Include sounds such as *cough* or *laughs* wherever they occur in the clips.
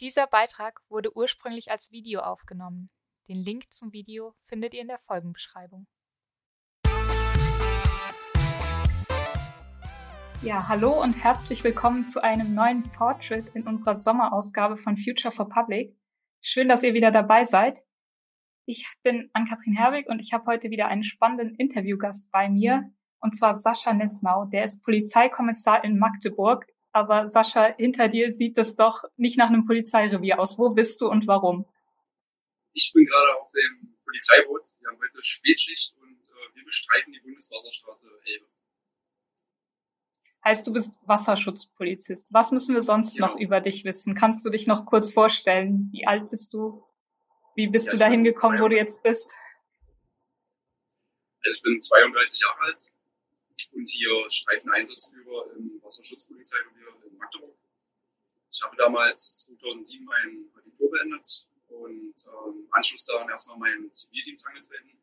Dieser Beitrag wurde ursprünglich als Video aufgenommen. Den Link zum Video findet ihr in der Folgenbeschreibung. Ja, hallo und herzlich willkommen zu einem neuen Portrait in unserer Sommerausgabe von Future for Public. Schön, dass ihr wieder dabei seid. Ich bin Ann-Kathrin Herwig und ich habe heute wieder einen spannenden Interviewgast bei mir, und zwar Sascha Netznau. Der ist Polizeikommissar in Magdeburg aber Sascha, hinter dir sieht es doch nicht nach einem Polizeirevier aus. Wo bist du und warum? Ich bin gerade auf dem Polizeiboot. Wir haben heute Spätschicht und äh, wir bestreiten die Bundeswasserstraße Elbe. Heißt, du bist Wasserschutzpolizist. Was müssen wir sonst genau. noch über dich wissen? Kannst du dich noch kurz vorstellen? Wie alt bist du? Wie bist ja, du dahin gekommen, wo du jetzt bist? Also ich bin 32 Jahre alt und hier Streifeneinsatzführer im Wasserschutzpolizeirevier Magdeburg. Ich habe damals 2007 mein Abitur beendet und ähm, Anschluss daran erstmal meinen Zivildienst angetreten.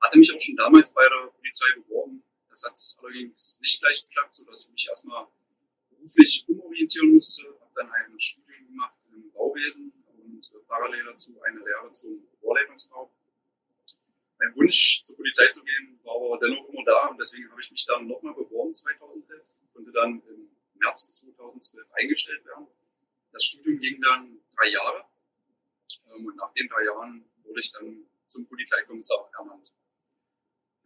Hatte mich auch schon damals bei der Polizei beworben. Das hat allerdings nicht gleich geklappt, sodass ich mich erstmal beruflich umorientieren musste. Habe dann ein Studium gemacht im Bauwesen und äh, parallel dazu eine Lehre zum Rohrleitungsbau. Mein Wunsch, zur Polizei zu gehen, war aber dennoch immer da und deswegen habe ich mich dann nochmal beworben 2011, konnte dann im März 2012 eingestellt werden. Das Studium ging dann drei Jahre ähm, und nach den drei Jahren wurde ich dann zum Polizeikommissar ernannt.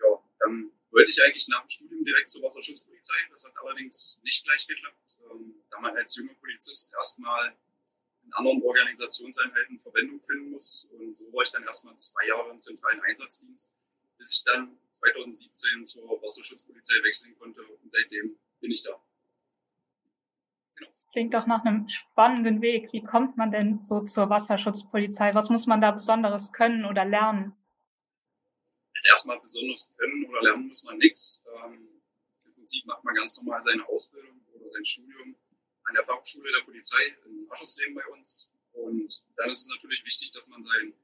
Ja, dann wollte ich eigentlich nach dem Studium direkt zur Wasserschutzpolizei. Das hat allerdings nicht gleich geklappt, ähm, da man als junger Polizist erstmal in anderen Organisationseinheiten Verwendung finden muss. Und so war ich dann erstmal zwei Jahre im zentralen Einsatzdienst, bis ich dann 2017 zur Wasserschutzpolizei wechseln konnte und seitdem bin ich da. Klingt doch nach einem spannenden Weg. Wie kommt man denn so zur Wasserschutzpolizei? Was muss man da Besonderes können oder lernen? Also erstmal besonders können oder lernen muss man nichts. Ähm, Im Prinzip macht man ganz normal seine Ausbildung oder sein Studium an der Fachschule der Polizei in Aschersleben bei uns. Und dann ist es natürlich wichtig, dass man sein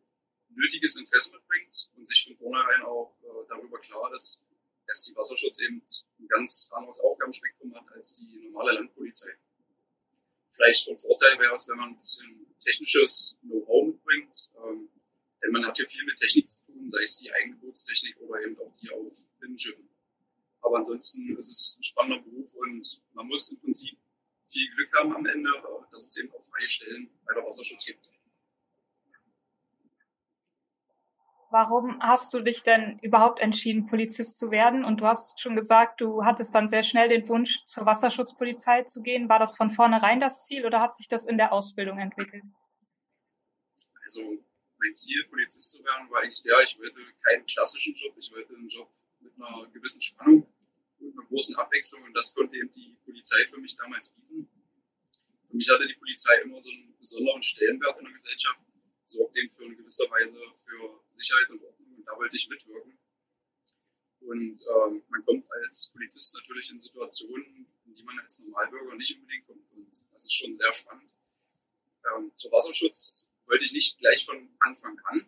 nötiges Interesse mitbringt und sich von vornherein auch äh, darüber klar ist, dass die Wasserschutz eben ein ganz anderes Aufgabenspektrum hat als die normale Landpolizei vielleicht von Vorteil wäre es, wenn man ein bisschen technisches Know-how mitbringt. Ähm, denn man hat hier viel mit Technik zu tun, sei es die Eigengeburtstechnik oder eben auch die auf Binnenschiffen. Aber ansonsten ist es ein spannender Beruf und man muss im Prinzip viel Glück haben am Ende, dass es eben auch freie Stellen bei der Wasserschutz gibt. Warum hast du dich denn überhaupt entschieden, Polizist zu werden? Und du hast schon gesagt, du hattest dann sehr schnell den Wunsch, zur Wasserschutzpolizei zu gehen. War das von vornherein das Ziel oder hat sich das in der Ausbildung entwickelt? Also mein Ziel, Polizist zu werden, war eigentlich der, ich wollte keinen klassischen Job, ich wollte einen Job mit einer gewissen Spannung und einer großen Abwechslung und das konnte eben die Polizei für mich damals bieten. Für mich hatte die Polizei immer so einen besonderen Stellenwert in der Gesellschaft sorgt eben für eine gewisse Weise für Sicherheit und Ordnung und da wollte ich mitwirken. Und ähm, man kommt als Polizist natürlich in Situationen, in die man als Normalbürger nicht unbedingt kommt. Und das ist schon sehr spannend. Ähm, zur Wasserschutz wollte ich nicht gleich von Anfang an.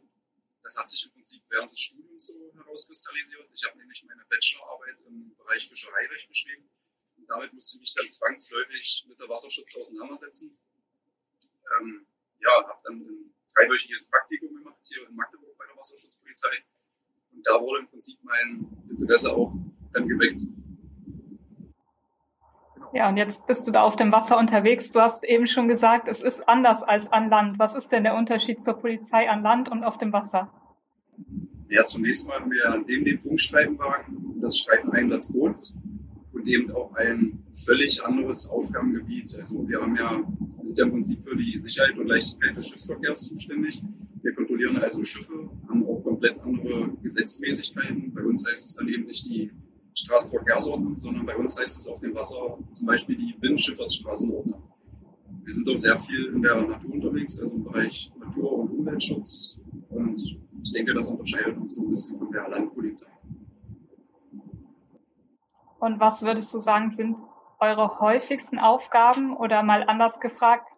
Das hat sich im Prinzip während des Studiums so herauskristallisiert. Ich habe nämlich meine Bachelorarbeit im Bereich Fischereirecht geschrieben. Und damit musste ich mich dann zwangsläufig mit der Wasserschutz auseinandersetzen. Ähm, ja, habe dann in dreiwöchiges Praktikum gemacht hier in Magdeburg bei der Wasserschutzpolizei. Und da wurde im Prinzip mein Interesse auch dann geweckt. Ja, und jetzt bist du da auf dem Wasser unterwegs. Du hast eben schon gesagt, es ist anders als an Land. Was ist denn der Unterschied zur Polizei an Land und auf dem Wasser? Ja, zunächst mal haben wir neben dem Funkstreifenwagen das Streifeneinsatzboot und eben auch ein völlig anderes Aufgabengebiet. Also wir haben ja, sind ja im Prinzip für die Sicherheit und Leichtigkeit des Schiffsverkehrs zuständig. Wir kontrollieren also Schiffe, haben auch komplett andere Gesetzmäßigkeiten. Bei uns heißt es dann eben nicht die Straßenverkehrsordnung, sondern bei uns heißt es auf dem Wasser zum Beispiel die Binnenschifffahrtsstraßenordnung. Wir sind auch sehr viel in der Natur unterwegs, also im Bereich Natur- und Umweltschutz. Und ich denke, das unterscheidet uns so ein bisschen von der Landpolizei. Und was würdest du sagen, sind eure häufigsten Aufgaben oder mal anders gefragt,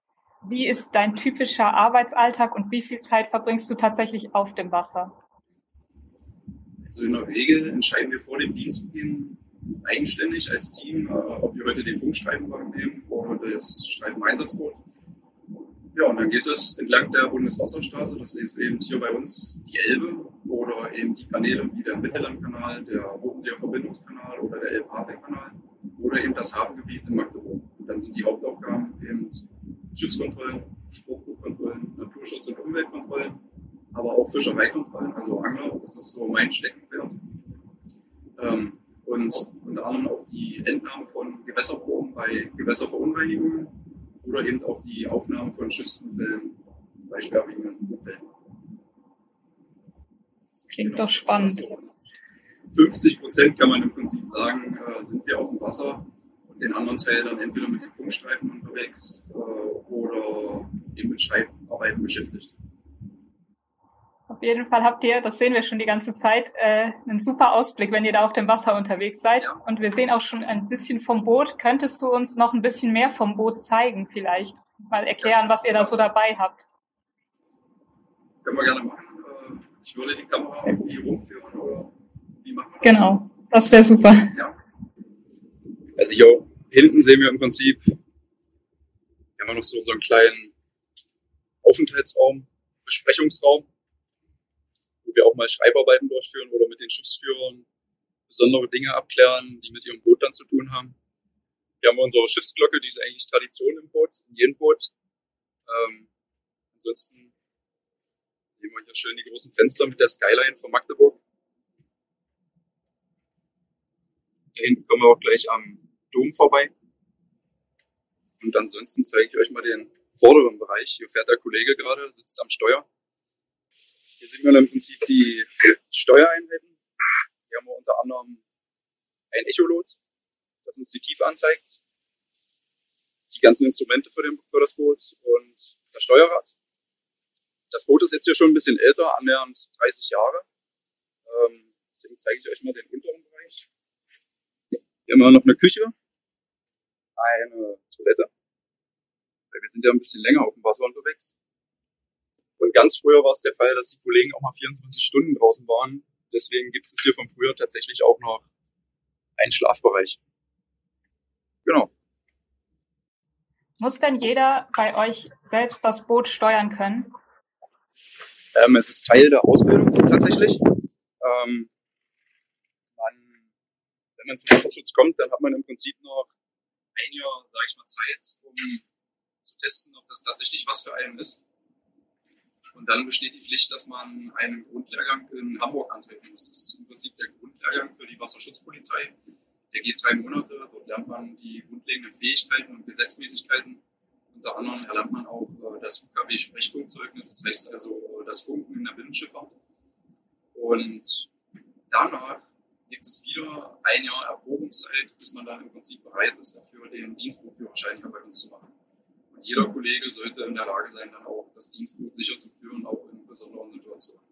wie ist dein typischer Arbeitsalltag und wie viel Zeit verbringst du tatsächlich auf dem Wasser? Also in der Regel entscheiden wir vor dem Dienstbeginn eigenständig als Team, äh, ob wir heute den Funkstreifenwagen nehmen oder das Streifeneinsatzboot. Ja, und dann geht es entlang der Bundeswasserstraße, das ist eben hier bei uns die Elbe oder eben die Kanäle wie der Mittellandkanal, der Bodenseer Verbindungskanal oder der Elbe-Havel-Kanal oder eben das Hafengebiet in Magdeburg. Und dann sind die Hauptaufgaben eben Schiffskontrollen, Spruchbuchkontrollen, Naturschutz- und Umweltkontrollen, aber auch Fischereikontrollen, also Angler, das ist so mein Steckenpferd. Ähm, und unter anderem auch die Entnahme von Gewässerproben bei Gewässerverunreinigungen oder eben auch die Aufnahme von Schiffsunfällen bei schwerwiegenden Unfällen. Das klingt genau, doch spannend. 50 Prozent kann man im Prinzip sagen, äh, sind wir auf dem Wasser und den anderen Teil dann entweder mit den Funkstreifen unterwegs äh, oder eben mit Schreibarbeiten beschäftigt. Auf jeden Fall habt ihr, das sehen wir schon die ganze Zeit, äh, einen super Ausblick, wenn ihr da auf dem Wasser unterwegs seid. Ja. Und wir sehen auch schon ein bisschen vom Boot. Könntest du uns noch ein bisschen mehr vom Boot zeigen vielleicht? Mal erklären, was ihr da so dabei habt. Können wir gerne machen. Ich würde die Kamera irgendwie rumführen oder wie machen wir das? Genau, das wäre super. Ja. Also hier hinten sehen wir im Prinzip, haben wir noch so unseren kleinen Aufenthaltsraum, Besprechungsraum wo wir auch mal Schreibarbeiten durchführen oder mit den Schiffsführern besondere Dinge abklären, die mit ihrem Boot dann zu tun haben. Wir haben unsere Schiffsglocke, die ist eigentlich Tradition im Boot, in jedem Boot. Ähm, ansonsten sehen wir hier schön die großen Fenster mit der Skyline von Magdeburg. Da hinten kommen wir auch gleich am Dom vorbei. Und ansonsten zeige ich euch mal den vorderen Bereich. Hier fährt der Kollege gerade, sitzt am Steuer. Hier sieht man im Prinzip die Steuereinheiten. Hier haben wir unter anderem ein Echolot, das uns die Tiefe anzeigt, die ganzen Instrumente für, den, für das Boot und das Steuerrad. Das Boot ist jetzt hier schon ein bisschen älter, annähernd 30 Jahre. Ähm, deswegen zeige ich euch mal den unteren Bereich. Hier haben wir noch eine Küche, eine Toilette. Wir sind ja ein bisschen länger auf dem Wasser unterwegs. Und ganz früher war es der Fall, dass die Kollegen auch mal 24 Stunden draußen waren. Deswegen gibt es hier von früher tatsächlich auch noch einen Schlafbereich. Genau. Muss denn jeder bei euch selbst das Boot steuern können? Ähm, es ist Teil der Ausbildung tatsächlich. Ähm, man, wenn man zum Wasserschutz kommt, dann hat man im Prinzip noch ein Jahr, sage ich mal, Zeit, um zu testen, ob das tatsächlich was für einen ist. Und dann besteht die Pflicht, dass man einen Grundlehrgang in Hamburg antreten muss. Das ist im Prinzip der Grundlehrgang für die Wasserschutzpolizei. Der geht drei Monate. Dort lernt man die grundlegenden Fähigkeiten und Gesetzmäßigkeiten. Unter anderem erlernt man auch äh, das UKW-Sprechfunkzeugnis, das heißt also das Funken in der Binnenschifffahrt. Und danach gibt es wieder ein Jahr Erprobungszeit, bis man dann im Prinzip bereit ist, dafür den Dienstbuchführerschein hier bei uns zu machen jeder Kollege sollte in der Lage sein, dann auch das Dienstboot sicher zu führen, auch in besonderen Situationen.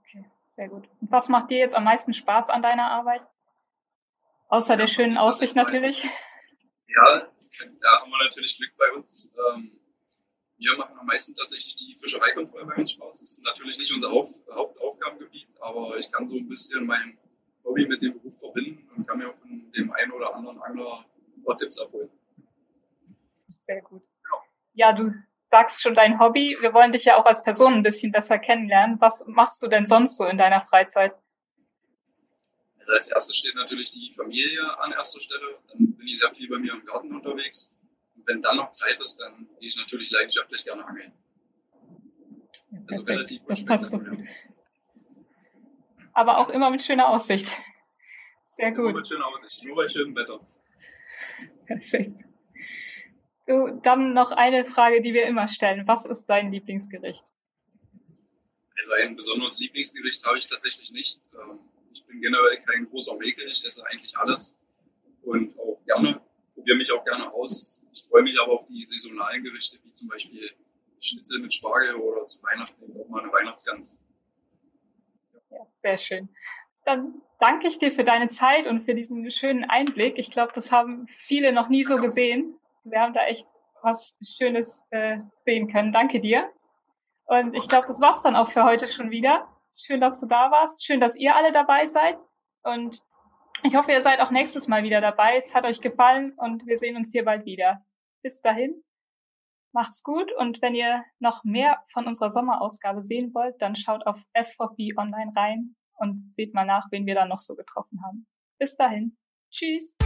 Okay, sehr gut. Und was macht dir jetzt am meisten Spaß an deiner Arbeit? Außer ja, der schönen Aussicht natürlich. Ja, da haben wir natürlich Glück bei uns. Ähm, wir machen am meisten tatsächlich die Fischereikontrolle bei uns Spaß. Das ist natürlich nicht unser Auf Hauptaufgabengebiet, aber ich kann so ein bisschen mein Hobby mit dem Beruf verbinden und kann mir von dem einen oder anderen Angler ein paar Tipps abholen. Sehr gut. Ja, du sagst schon dein Hobby. Wir wollen dich ja auch als Person ein bisschen besser kennenlernen. Was machst du denn sonst so in deiner Freizeit? Also als erstes steht natürlich die Familie an erster Stelle. Dann bin ich sehr viel bei mir im Garten unterwegs. Wenn dann noch Zeit ist, dann gehe ich natürlich leidenschaftlich gerne angeln. Ja, also relativ Das passt doch gut. Aber auch immer mit schöner Aussicht. *laughs* Sehr gut. Nur mit schöner Aussicht, nur bei schönem Wetter. Perfekt. Du, dann noch eine Frage, die wir immer stellen. Was ist dein Lieblingsgericht? Also ein besonderes Lieblingsgericht habe ich tatsächlich nicht. Ähm, ich bin generell kein großer Mäkel, ich esse eigentlich alles und auch gerne, probiere mich auch gerne aus. Ich freue mich aber auf die saisonalen Gerichte, wie zum Beispiel Schnitzel mit Spargel oder zu Weihnachten auch mal eine Weihnachtsgans. Ja, sehr schön. Dann danke ich dir für deine Zeit und für diesen schönen Einblick. Ich glaube, das haben viele noch nie so gesehen wir haben da echt was Schönes äh, sehen können. Danke dir. Und ich glaube, das war's dann auch für heute schon wieder. Schön, dass du da warst. Schön, dass ihr alle dabei seid. Und ich hoffe, ihr seid auch nächstes Mal wieder dabei. Es hat euch gefallen und wir sehen uns hier bald wieder. Bis dahin. Macht's gut und wenn ihr noch mehr von unserer Sommerausgabe sehen wollt, dann schaut auf F4B online rein und seht mal nach, wen wir da noch so getroffen haben. Bis dahin. Tschüss.